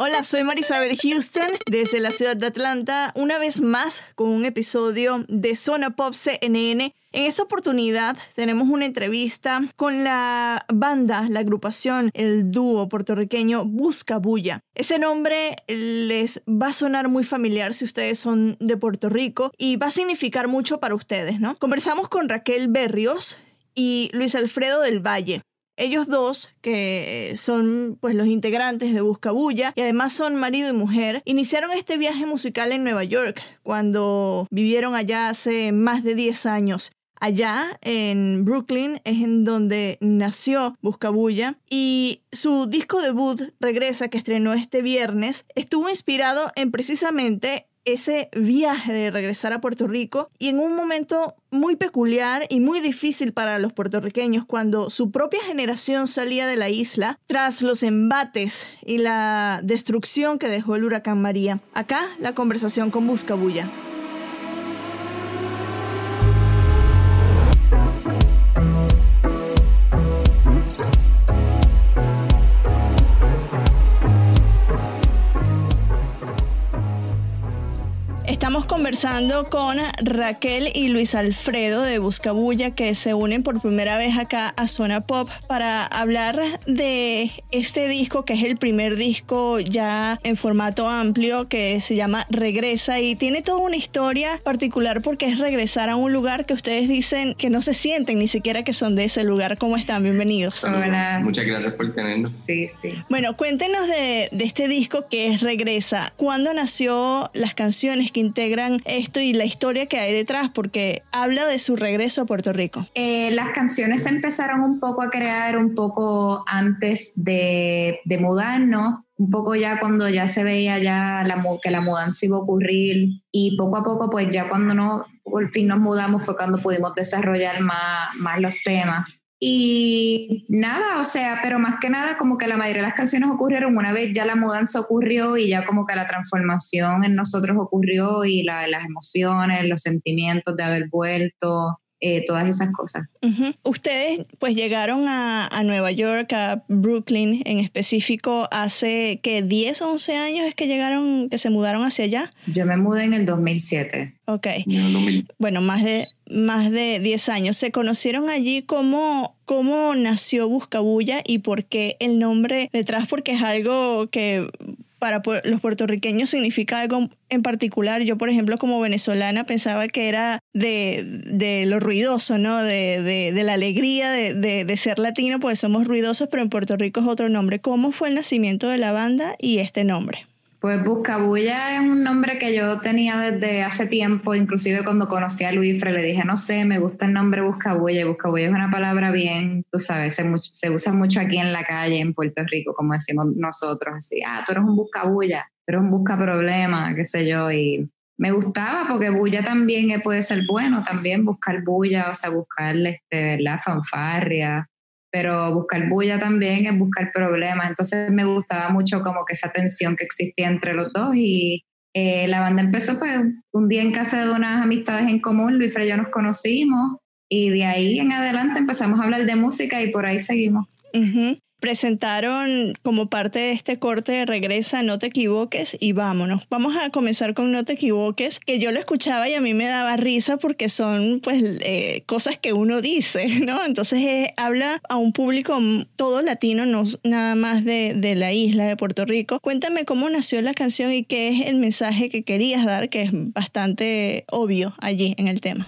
Hola, soy Marisabel Houston desde la ciudad de Atlanta, una vez más con un episodio de Zona Pop CNN. En esta oportunidad tenemos una entrevista con la banda, la agrupación, el dúo puertorriqueño Busca Bulla. Ese nombre les va a sonar muy familiar si ustedes son de Puerto Rico y va a significar mucho para ustedes, ¿no? Conversamos con Raquel Berrios y Luis Alfredo del Valle. Ellos dos, que son pues los integrantes de Buscabulla y además son marido y mujer, iniciaron este viaje musical en Nueva York cuando vivieron allá hace más de 10 años. Allá en Brooklyn es en donde nació Buscabulla y su disco debut Regresa que estrenó este viernes estuvo inspirado en precisamente ese viaje de regresar a Puerto Rico y en un momento muy peculiar y muy difícil para los puertorriqueños cuando su propia generación salía de la isla tras los embates y la destrucción que dejó el huracán María. Acá la conversación con Buscabulla. Estamos conversando con Raquel y Luis Alfredo de Buscabulla que se unen por primera vez acá a Zona Pop para hablar de este disco que es el primer disco ya en formato amplio que se llama Regresa y tiene toda una historia particular porque es regresar a un lugar que ustedes dicen que no se sienten ni siquiera que son de ese lugar. ¿Cómo están? Bienvenidos. Hola. Muchas gracias por tenernos. Sí, sí. Bueno, cuéntenos de, de este disco que es Regresa. ¿Cuándo nació las canciones que integran esto y la historia que hay detrás? Porque habla de su regreso a Puerto Rico. Eh, las canciones se empezaron un poco a crear un poco antes de, de mudarnos, un poco ya cuando ya se veía ya la, que la mudanza iba a ocurrir y poco a poco pues ya cuando no, por fin nos mudamos fue cuando pudimos desarrollar más, más los temas. Y nada, o sea, pero más que nada como que la mayoría de las canciones ocurrieron una vez ya la mudanza ocurrió y ya como que la transformación en nosotros ocurrió y la, las emociones, los sentimientos de haber vuelto, eh, todas esas cosas. Ustedes pues llegaron a, a Nueva York, a Brooklyn en específico, hace que 10 o 11 años es que llegaron, que se mudaron hacia allá. Yo me mudé en el 2007. Ok. En el 2000. Bueno, más de, más de 10 años. ¿Se conocieron allí cómo, cómo nació Buscabulla y por qué el nombre detrás? Porque es algo que para los puertorriqueños significa algo en particular. Yo, por ejemplo, como venezolana, pensaba que era de, de lo ruidoso, ¿no? De, de, de la alegría de ser latino, pues somos ruidosos, pero en Puerto Rico es otro nombre. ¿Cómo fue el nacimiento de la banda y este nombre? Pues Buscabulla es un nombre que yo tenía desde hace tiempo, inclusive cuando conocí a Luifre le dije, no sé, me gusta el nombre Buscabulla. Buscabulla es una palabra bien, tú sabes, se, much- se usa mucho aquí en la calle, en Puerto Rico, como decimos nosotros, así, ah, tú eres un Buscabulla, tú eres un busca problema, qué sé yo, y me gustaba porque bulla también puede ser bueno, también buscar bulla, o sea, buscar, este, ¿verdad? Fanfarria, pero buscar bulla también es buscar problemas. Entonces me gustaba mucho como que esa tensión que existía entre los dos y eh, la banda empezó pues un día en casa de unas amistades en común, Luis y yo nos conocimos y de ahí en adelante empezamos a hablar de música y por ahí seguimos. Ujú. Presentaron como parte de este corte de Regresa, No te equivoques y vámonos. Vamos a comenzar con No te equivoques, que yo lo escuchaba y a mí me daba risa porque son pues eh, cosas que uno dice, ¿no? Entonces eh, habla a un público todo latino, no nada más de, de la isla de Puerto Rico. Cuéntame cómo nació la canción y qué es el mensaje que querías dar, que es bastante obvio allí en el tema.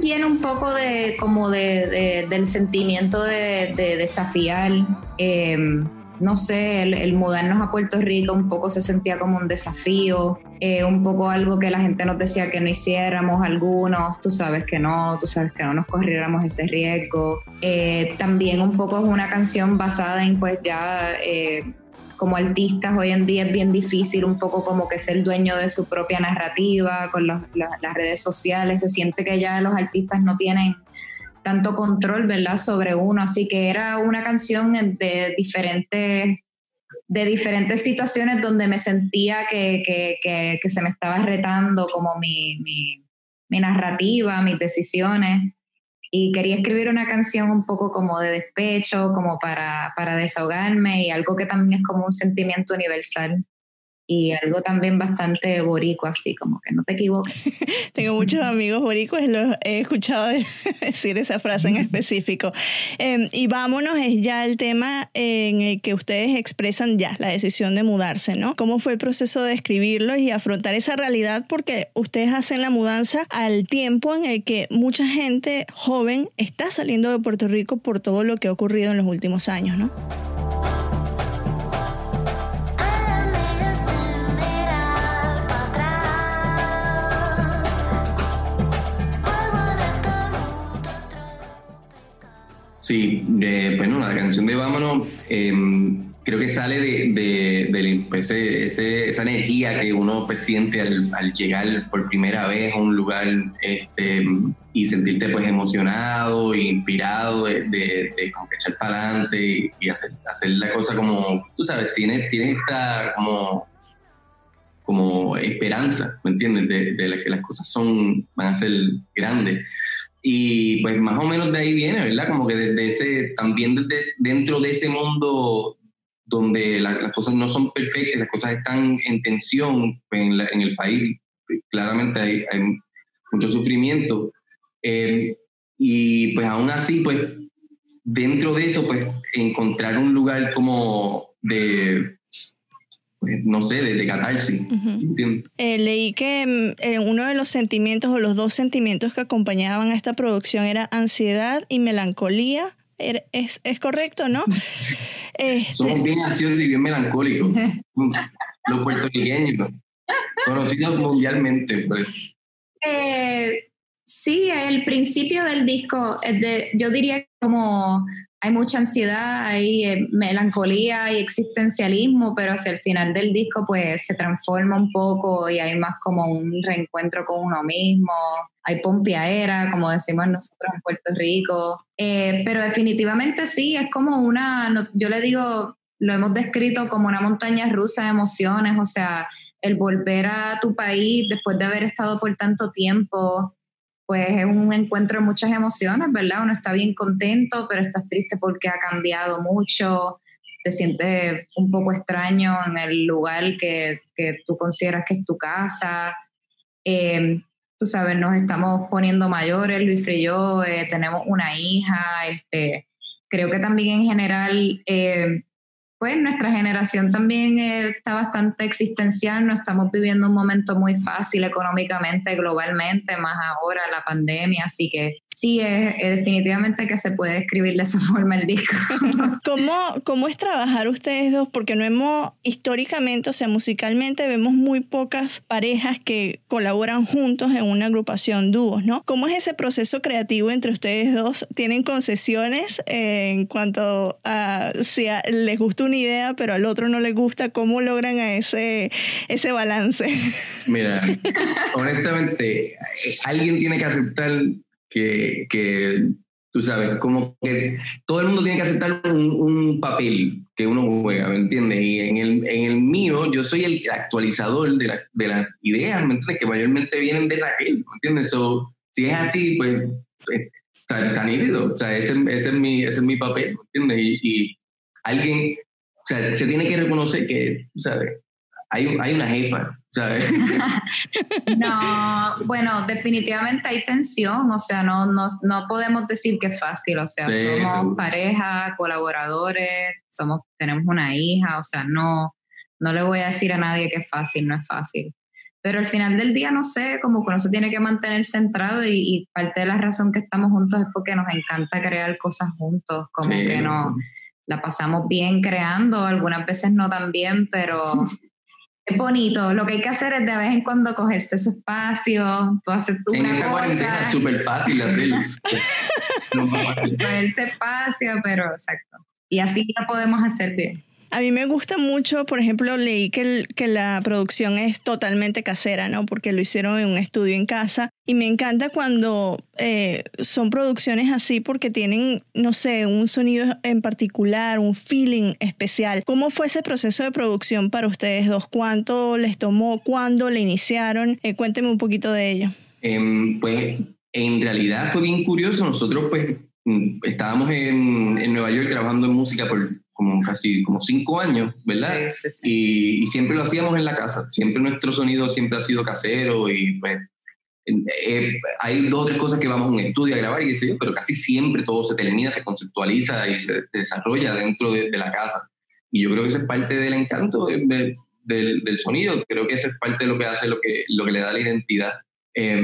Viene un poco de como de, del sentimiento de, desafiar. Em, no sé, el, mudarnos a Puerto Rico un poco se sentía como un desafío, eh, un poco algo que la gente nos decía que no hiciéramos algunos, tú sabes que no, tú sabes que no nos corriéramos ese riesgo. Eh, también un poco es una canción basada en pues ya eh, como artistas hoy en día es bien difícil un poco como que ser dueño de su propia narrativa con las redes sociales, se siente que ya los artistas no tienen tanto control, ¿verdad?, sobre uno, así que era una canción de diferentes de diferentes situaciones donde me sentía que, que, que, se me estaba retando como mi, mi, mi narrativa, mis decisiones y quería escribir una canción un poco como de despecho, como para, para desahogarme y algo que también es como un sentimiento universal y algo también bastante borico, así como que no te equivoques. Tengo muchos amigos boricos, los he escuchado decir esa frase en específico. Em, y vámonos, es ya el tema en el que ustedes expresan ya la decisión de mudarse, ¿no? ¿Cómo fue el proceso de escribirlo y afrontar esa realidad? Porque ustedes hacen la mudanza al tiempo en el que mucha gente joven está saliendo de Puerto Rico por todo lo que ha ocurrido en los últimos años, ¿no? Sí, bueno, la canción de Vámonos em, creo que sale de, pues, esa energía que uno pues, siente al, llegar por primera vez a un lugar este, y sentirte pues emocionado inspirado de, de, echar para adelante y, hacer, hacer, la cosa como, tú sabes, tienes, tienes esta como como esperanza, ¿me entiendes? De, de que las cosas son, van a ser grandes. Y pues más o menos de ahí viene, ¿verdad? Como que desde ese, también desde, dentro de ese mundo donde las cosas no son perfectas, las cosas están en tensión en, el país, claramente hay, mucho sufrimiento. Eh, y pues aún así, pues dentro de eso, pues encontrar un lugar como de, no sé, de, de catarsis. Eh, leí que mm, eh, uno de los sentimientos o los dos sentimientos que acompañaban a esta producción era ansiedad y melancolía. Es, es correcto, ¿no? este... Somos bien ansiosos y bien melancólicos. los puertorriqueños, conocidos mundialmente. Pues. Eh, sí, el principio del disco, de, yo diría como hay mucha ansiedad, hay eh, melancolía y existencialismo, pero hacia el final del disco pues se transforma un poco y hay más como un reencuentro con uno mismo, hay pompiaera, como decimos nosotros en Puerto Rico, eh, pero definitivamente sí, es como una, yo le digo, lo hemos descrito como una montaña rusa de emociones, o sea, el volver a tu país después de haber estado por tanto tiempo, pues es un encuentro de muchas emociones, ¿verdad? Uno está bien contento, pero estás triste porque ha cambiado mucho, te sientes un poco extraño en el lugar que, que tú consideras que es tu casa. Eh, tú sabes, nos estamos poniendo mayores, Luis y yo, eh, tenemos una hija, este, creo que también en general eh, pues nuestra generación también está bastante existencial, no estamos viviendo un momento muy fácil económicamente, globalmente, más ahora la pandemia, así que sí, es, definitivamente que se puede escribir de esa forma el disco. ¿Cómo, ¿Cómo es trabajar ustedes dos? Porque no hemos, históricamente, o sea, musicalmente, vemos muy pocas parejas que colaboran juntos en una agrupación dúos, ¿no? ¿Cómo es ese proceso creativo entre ustedes dos? ¿Tienen concesiones en cuanto a si les gusta una idea, pero al otro no le gusta, ¿cómo logran a ese, ese balance? Mira, honestamente, alguien tiene que aceptar que, que Tú sabes, como que todo el mundo tiene que aceptar un, papel que uno juega, ¿me entiendes? Y en el, en el mío, yo soy el actualizador de, la, de las ideas, ¿me entiendes? Que mayormente vienen de Raquel, ¿me entiendes? So, si es así, pues, pues está, nítido. O sea, ese, ese, es mi, ese es mi papel, ¿me entiendes? Y, y alguien, o sea, se tiene que reconocer que, ¿sabes? Hay, hay una jefa, ¿sabes? no, bueno, definitivamente hay tensión, o sea, no, no, no podemos decir que es fácil, o sea, somos pareja, colaboradores, somos, tenemos una hija, o sea, no, no le voy a decir a nadie que es fácil, no es fácil. Pero al final del día, no sé, como que uno se tiene que mantener centrado y, parte de la razón que estamos juntos es porque nos encanta crear cosas juntos, como que no la pasamos bien creando, algunas veces no tan bien, pero es bonito. Lo que hay que hacer es de vez en cuando cogerse su espacio, tú haces tu en esta cuarentena es súper fácil hacerlo. Cogerse espacio, pero exacto. Y así lo podemos hacer bien. A mí me gusta mucho, por ejemplo, leí que, que la producción es totalmente casera, ¿no? Porque lo hicieron en un estudio en casa. Y me encanta cuando eh, son producciones así porque tienen, no sé, un sonido en particular, un feeling especial. ¿Cómo fue ese proceso de producción para ustedes dos? ¿Cuánto les tomó? ¿Cuándo le iniciaron? Eh, cuénteme un poquito de ello. Em, pues en realidad fue bien curioso. Nosotros pues mm, estábamos en, en Nueva York trabajando en música por como casi como cinco años, ¿verdad? Sí, sí, Y, y, siempre lo hacíamos en la casa, siempre nuestro sonido siempre ha sido casero y pues eh, hay dos o tres cosas que vamos a un estudio a grabar y sé yo, pero casi siempre todo se termina, se conceptualiza y se desarrolla dentro de, la casa. Y yo creo que eso es parte del encanto del, del, sonido, creo que eso es parte de lo que hace, lo que, lo que le da la identidad. Eh,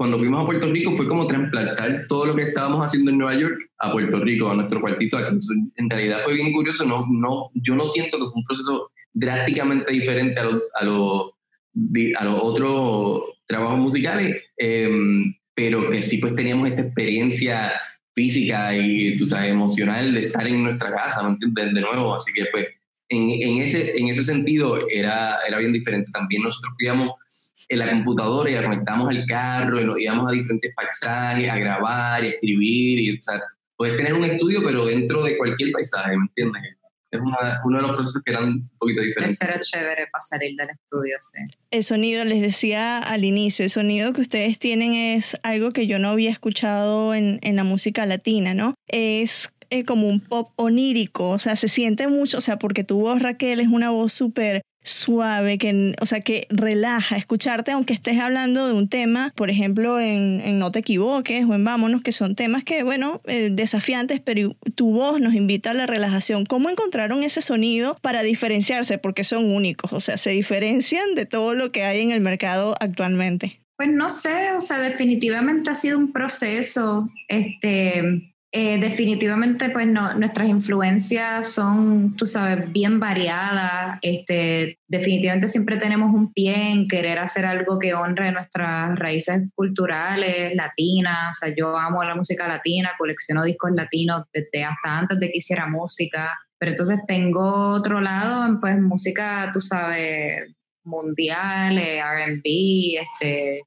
cuando fuimos a Puerto Rico fue como trasplantar todo lo que estábamos haciendo en Nueva York a Puerto Rico, a nuestro cuartito aquí. En realidad fue bien curioso, no, no, yo no siento que fue un proceso drásticamente diferente a, a, a los otros trabajos musicales, em, pero que sí pues teníamos esta experiencia física y, tú sabes, emocional de estar en nuestra casa, ¿me entiendes? De nuevo, así que pues en, ese, en ese sentido era, era bien diferente. También nosotros queríamos en la computadora y la conectamos al carro y nos íbamos a diferentes paisajes a grabar y a escribir. Y, o sea, puedes tener un estudio, pero dentro de cualquier paisaje, ¿me entiendes? Es uno de los procesos que eran un poquito diferentes. Eso era chévere para salir del estudio, sí. El sonido, les decía al inicio, el sonido que ustedes tienen es algo que yo no había escuchado en, en la música latina, ¿no? Es eh, como un pop onírico, o sea, se siente mucho, o sea, porque tu voz, Raquel, es una voz súper suave, que, o sea, que relaja escucharte, aunque estés hablando de un tema, por ejemplo, en, No te equivoques o en Vámonos, que son temas que, bueno, eh, desafiantes, pero tu voz nos invita a la relajación. ¿Cómo encontraron ese sonido para diferenciarse? Porque son únicos, o sea, se diferencian de todo lo que hay en el mercado actualmente. Pues no sé, o sea, definitivamente ha sido un proceso, este, eh, definitivamente, pues no, nuestras influencias son, tú sabes, bien variadas. Este, definitivamente siempre tenemos un pie en querer hacer algo que honre nuestras raíces culturales, latinas. O sea, yo amo la música latina, colecciono discos latinos desde hasta antes de que hiciera música. Pero entonces tengo otro lado, pues música, tú sabes, mundial, eh, RB, este,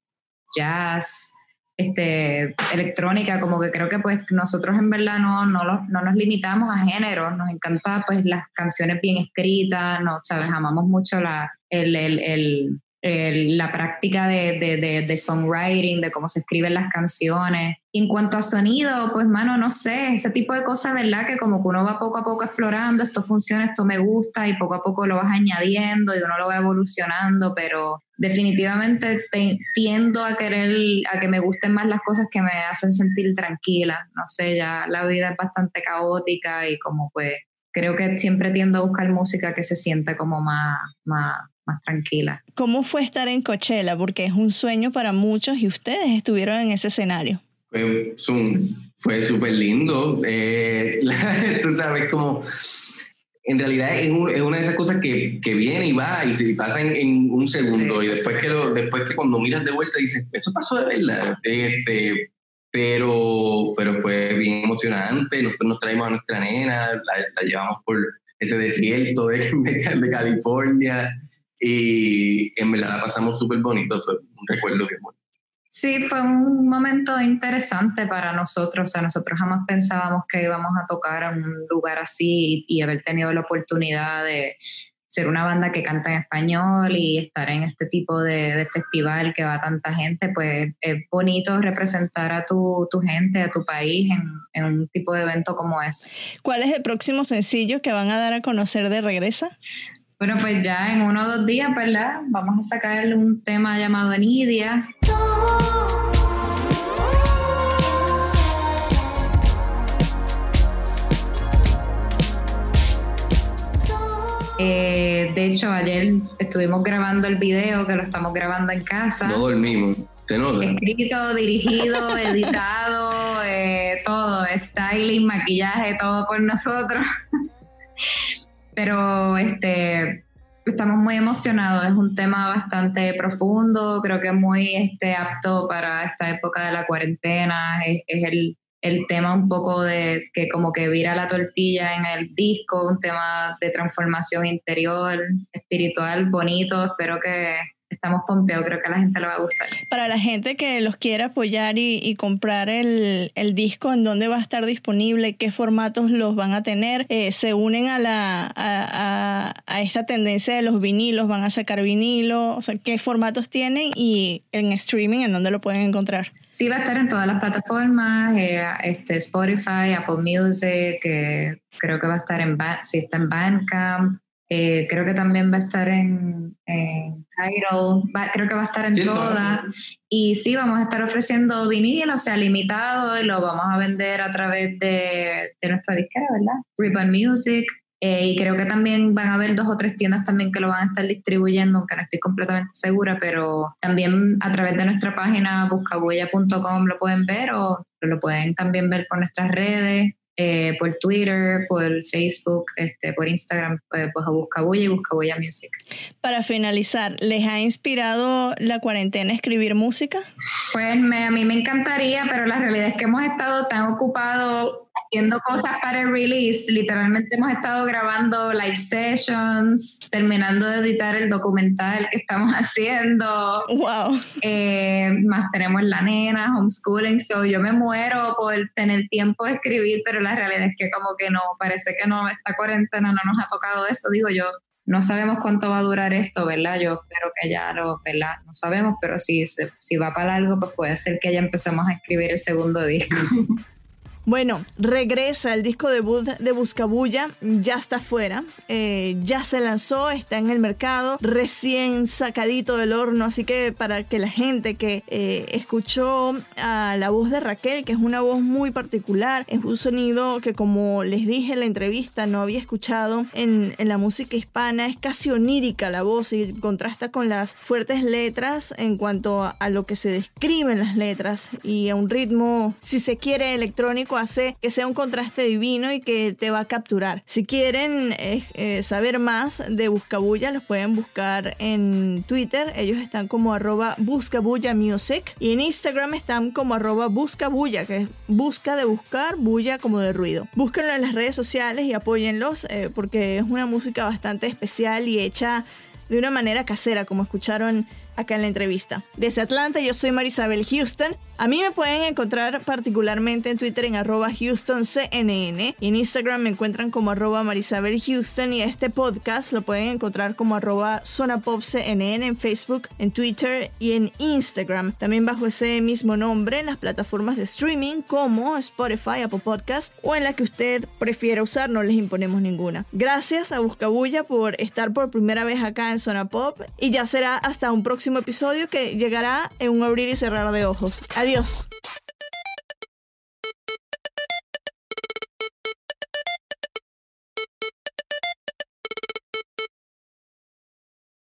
jazz este, electrónica, como que creo que pues nosotros en verdad no, no, no nos limitamos a género, nos encanta pues las canciones bien escritas, no, sabes, amamos mucho la, el, el, el la práctica de, de, de, songwriting, de cómo se escriben las canciones. en cuanto a sonido, pues mano, no sé, ese tipo de cosas, ¿verdad? Que como que uno va poco a poco explorando, esto funciona, esto me gusta, y poco a poco lo vas añadiendo y uno lo va evolucionando, pero definitivamente tiendo a querer, a que me gusten más las cosas que me hacen sentir tranquila. No sé, ya la vida es bastante caótica y como pues creo que siempre tiendo a buscar música que se sienta como más, más, más tranquila. ¿Cómo fue estar en Coachella? Porque es un sueño para muchos y ustedes estuvieron en ese escenario. Fue, fue súper lindo. Eh, tú sabes, como en realidad es, una de esas cosas que, que, viene y va y se pasa en, un segundo y después que, después que cuando miras de vuelta dices, eso pasó de verdad. Este, pero, pero fue bien emocionante. Nosotros nos traímos a nuestra nena, la, llevamos por ese desierto de, de California y en verdad la pasamos súper bonito, fue un recuerdo que bueno. Sí, fue un momento interesante para nosotros. O sea, nosotros jamás pensábamos que íbamos a tocar en un lugar así y, haber tenido la oportunidad de ser una banda que canta en español y estar en este tipo de, festival que va tanta gente, pues es bonito representar a tu, gente, a tu país en, en, un tipo de evento como ese. ¿Cuál es el próximo sencillo que van a dar a conocer de Regresa? Bueno, pues ya en uno o dos días, ¿verdad? Vamos a sacar un tema llamado Nidia. Eh, de hecho, ayer estuvimos grabando el video que lo estamos grabando en casa. No dormimos. Se nota. Escrito, dirigido, editado, eh, todo, styling, maquillaje, todo por nosotros. Pero este, estamos muy emocionados, es un tema bastante profundo, creo que muy este, apto para esta época de la cuarentena, es, el, el, tema un poco de que como que vira la tortilla en el disco, un tema de transformación interior, espiritual, bonito, espero que estamos pompeados, creo que a la gente le va a gustar. Para la gente que los quiera apoyar y, comprar el, disco, ¿en dónde va a estar disponible? ¿Qué formatos los van a tener? Eh, ¿Se unen a, la, a, esta tendencia de los vinilos? ¿Van a sacar vinilo? O sea, ¿qué formatos tienen? Y en streaming, ¿en dónde lo pueden encontrar? Sí, va a estar en todas las plataformas, eh, este, Spotify, Apple Music, eh, creo que va a estar en, si está en Bandcamp, eh, creo que también va a estar en, en Tidal, creo que va a estar en todas. Y sí, vamos a estar ofreciendo vinil, o sea, limitado, y lo vamos a vender a través de, de nuestra disquera, ¿verdad? Ribbon Music. Eh, y creo que también van a haber dos o tres tiendas también que lo van a estar distribuyendo, aunque no estoy completamente segura, pero también a través de nuestra página buscabuella.com lo pueden ver o lo pueden también ver por nuestras redes. Eh, por Twitter, por Facebook, este, por Instagram, pues, pues a Buscabulla y Buscabulla Music. Para finalizar, ¿les ha inspirado la cuarentena escribir música? Pues me, a mí me encantaría, pero la realidad es que hemos estado tan ocupados haciendo cosas para el release. Literalmente hemos estado grabando live sessions, terminando de editar el documental que estamos haciendo. Wow. Eh, más tenemos la nena, homeschooling. So yo me muero por tener tiempo de escribir, pero la realidad es que como que no, parece que no, esta cuarentena no nos ha tocado eso. Digo yo, no sabemos cuánto va a durar esto, ¿verdad? Yo espero que ya lo, ¿verdad? No sabemos, pero si, si va para largo, pues puede ser que ya empecemos a escribir el segundo disco. Bueno, regresa el disco debut de Buscabulla, ya está fuera, eh, ya se lanzó, está en el mercado, recién sacadito del horno, así que para que la gente que eh, escuchó a la voz de Raquel, que es una voz muy particular, es un sonido que como les dije en la entrevista no había escuchado en, la música hispana, es casi onírica la voz y contrasta con las fuertes letras en cuanto a, lo que se describen las letras y a un ritmo, si se quiere, electrónico hace que sea un contraste divino y que te va a capturar. Si quieren eh, eh, saber más de Buscabulla, los pueden buscar en Twitter. Ellos están como arroba buscabulla music. Y en Instagram están como arroba buscabulla, que es busca de buscar, bulla como de ruido. Búsquenlo en las redes sociales y apóyenlos eh, porque es una música bastante especial y hecha de una manera casera, como escucharon acá en la entrevista. Desde Atlanta, yo soy Marisabel Houston. A mí me pueden encontrar particularmente en Twitter en arroba HoustonCNN. En Instagram me encuentran como arroba Marisabel Houston y este podcast lo pueden encontrar como arroba ZonaPopCNN en Facebook, en Twitter y en Instagram. También bajo ese mismo nombre en las plataformas de streaming como Spotify, Apple Podcast o en la que usted prefiera usar, no les imponemos ninguna. Gracias a Buscabulla por estar por primera vez acá en Zona Pop y ya será hasta un próximo episodio que llegará en un abrir y cerrar de ojos. Adiós.